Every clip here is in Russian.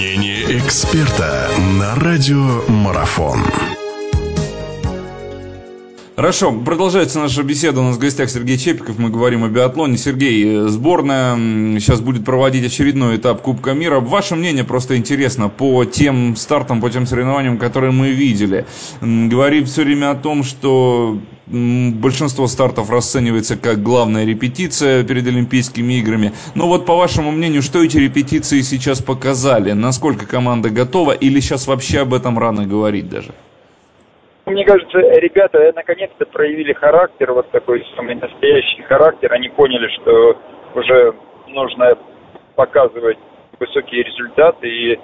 Мнение эксперта на радио Марафон. Хорошо, продолжается наша беседа. У нас в гостях Сергей Чепиков. Мы говорим о биатлоне. Сергей, э, сборная сейчас будет проводить очередной этап Кубка мира. Ваше мнение просто интересно по тем стартам, по тем соревнованиям, которые мы видели. Говорит все время о том, что большинство стартов расценивается как главная репетиция перед Олимпийскими играми. Но вот по вашему мнению, что эти репетиции сейчас показали? Насколько команда готова или сейчас вообще об этом рано говорить даже? Мне кажется, ребята наконец-то проявили характер, вот такой самый настоящий характер. Они поняли, что уже нужно показывать высокие результаты. И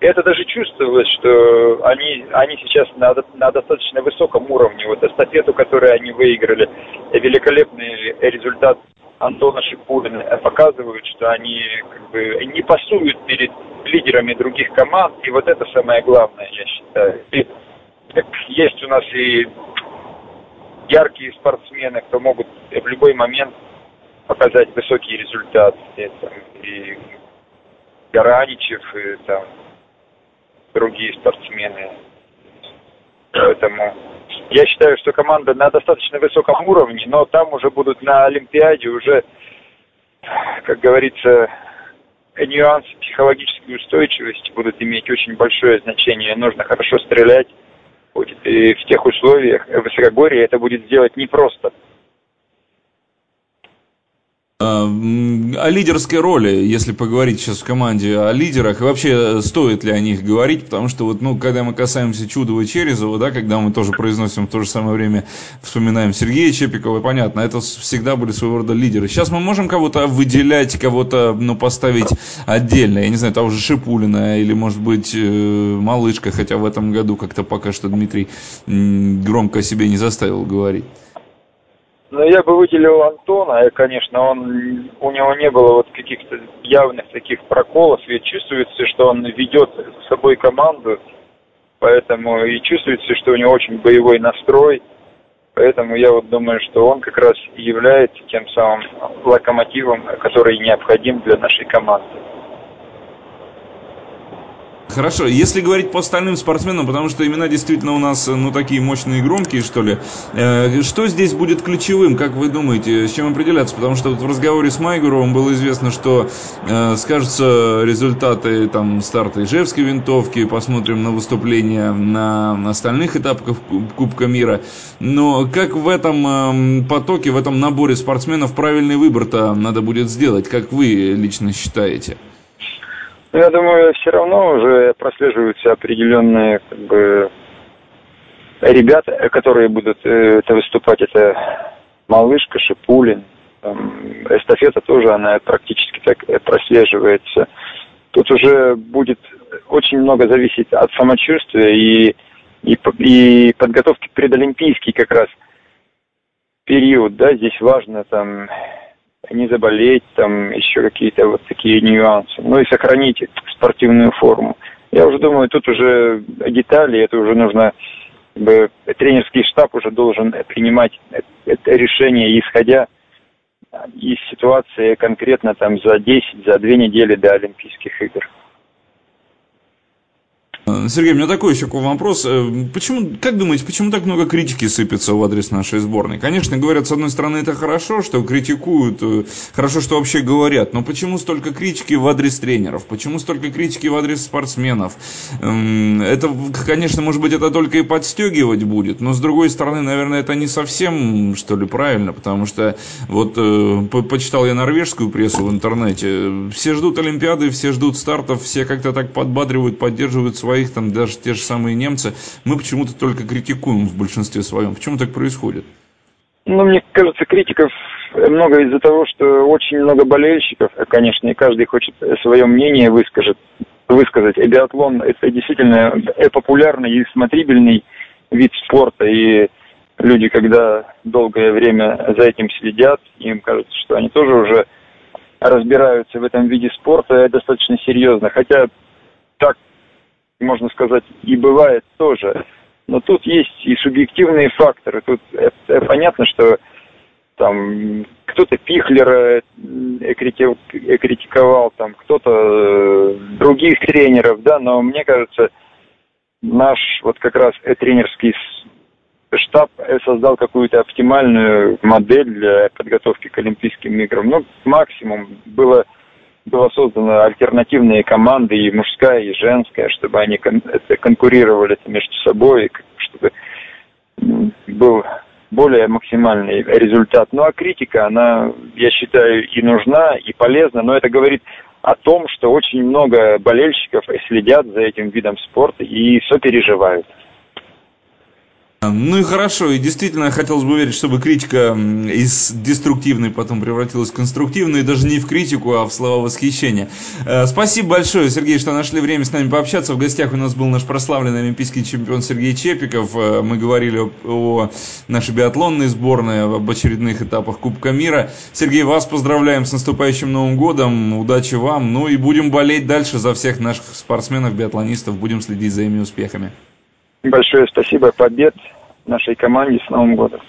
это даже чувствовалось, что они, они сейчас на, на достаточно высоком уровне. Вот эстафету, которую они выиграли, великолепный результат Антона Шипулина показывают, что они как бы не пасуют перед лидерами других команд. И вот это самое главное, я считаю. И есть у нас и яркие спортсмены, кто могут в любой момент показать высокий результат. Это и Гараничев, и там другие спортсмены. Поэтому я считаю, что команда на достаточно высоком уровне, но там уже будут на Олимпиаде уже, как говорится, нюансы психологической устойчивости будут иметь очень большое значение. Нужно хорошо стрелять. И в тех условиях в высокогорье это будет сделать непросто. А, о лидерской роли, если поговорить сейчас в команде о лидерах, и вообще стоит ли о них говорить, потому что вот, ну, когда мы касаемся Чудова и Черезова, да, когда мы тоже произносим в то же самое время, вспоминаем Сергея Чепикова, понятно, это всегда были своего рода лидеры. Сейчас мы можем кого-то выделять, кого-то, ну, поставить отдельно, я не знаю, того же Шипулина, или, может быть, э, Малышка, хотя в этом году как-то пока что Дмитрий громко о себе не заставил говорить. Ну, я бы выделил Антона, и, конечно, он, у него не было вот каких-то явных таких проколов, и чувствуется, что он ведет с собой команду, поэтому и чувствуется, что у него очень боевой настрой, поэтому я вот думаю, что он как раз является тем самым локомотивом, который необходим для нашей команды. Хорошо, если говорить по остальным спортсменам, потому что имена действительно у нас, ну, такие мощные и громкие, что ли, э, что здесь будет ключевым, как вы думаете, с чем определяться? Потому что вот в разговоре с Майгуровым было известно, что э, скажутся результаты там старта Ижевской винтовки, посмотрим на выступления на остальных этапах Кубка мира. Но как в этом э, потоке, в этом наборе спортсменов правильный выбор-то надо будет сделать, как вы лично считаете? Ну, я думаю, все равно уже прослеживаются определенные как бы, ребята, которые будут э, это выступать. Это Малышка, Шипулин. Там, эстафета тоже, она практически так э, прослеживается. Тут уже будет очень много зависеть от самочувствия и, и, и подготовки предолимпийский как раз период, да, здесь важно там не заболеть, там еще какие-то вот такие нюансы. Ну и сохранить спортивную форму. Я уже думаю, тут уже детали, это уже нужно, как бы, тренерский штаб уже должен принимать это решение, исходя из ситуации конкретно там за 10, за 2 недели до Олимпийских игр. Сергей, у меня такой еще вопрос. Э, почему, как думаете, почему так много критики сыпется в адрес нашей сборной? Конечно, говорят, с одной стороны, это хорошо, что критикуют, э, хорошо, что вообще говорят, но почему столько критики в адрес тренеров? Почему столько критики в адрес спортсменов? Эм, это, конечно, может быть, это только и подстегивать будет, но с другой стороны, наверное, это не совсем, что ли, правильно, потому что вот э, почитал я норвежскую прессу в интернете, все ждут Олимпиады, все ждут стартов, все как-то так подбадривают, поддерживают свои своих, там даже те же самые немцы, мы почему-то только критикуем в большинстве своем. Почему так происходит? Ну, мне кажется, критиков много из-за того, что очень много болельщиков, конечно, и каждый хочет свое мнение выскажет, высказать. И биатлон – это действительно популярный и смотрибельный вид спорта, и люди, когда долгое время за этим следят, им кажется, что они тоже уже разбираются в этом виде спорта достаточно серьезно. Хотя так можно сказать, и бывает тоже. Но тут есть и субъективные факторы. Тут это понятно, что там кто-то Пихлера критиковал, там кто-то э, других тренеров, да, но мне кажется, наш вот как раз тренерский штаб создал какую-то оптимальную модель для подготовки к Олимпийским играм. Ну, максимум было, было создано альтернативные команды, и мужская, и женская, чтобы они кон- конкурировали между собой, чтобы был более максимальный результат. Ну а критика, она, я считаю, и нужна, и полезна, но это говорит о том, что очень много болельщиков следят за этим видом спорта и все переживают. Ну и хорошо, и действительно хотелось бы верить, чтобы критика из деструктивной потом превратилась в конструктивную, и даже не в критику, а в слова восхищения. Э, спасибо большое, Сергей, что нашли время с нами пообщаться. В гостях у нас был наш прославленный олимпийский чемпион Сергей Чепиков. Э, мы говорили о, нашей биатлонной сборной, об очередных этапах Кубка мира. Сергей, вас поздравляем с наступающим Новым годом, удачи вам, ну и будем болеть дальше за всех наших спортсменов, биатлонистов, будем следить за ими успехами. Большое спасибо, побед нашей команде с Новым годом.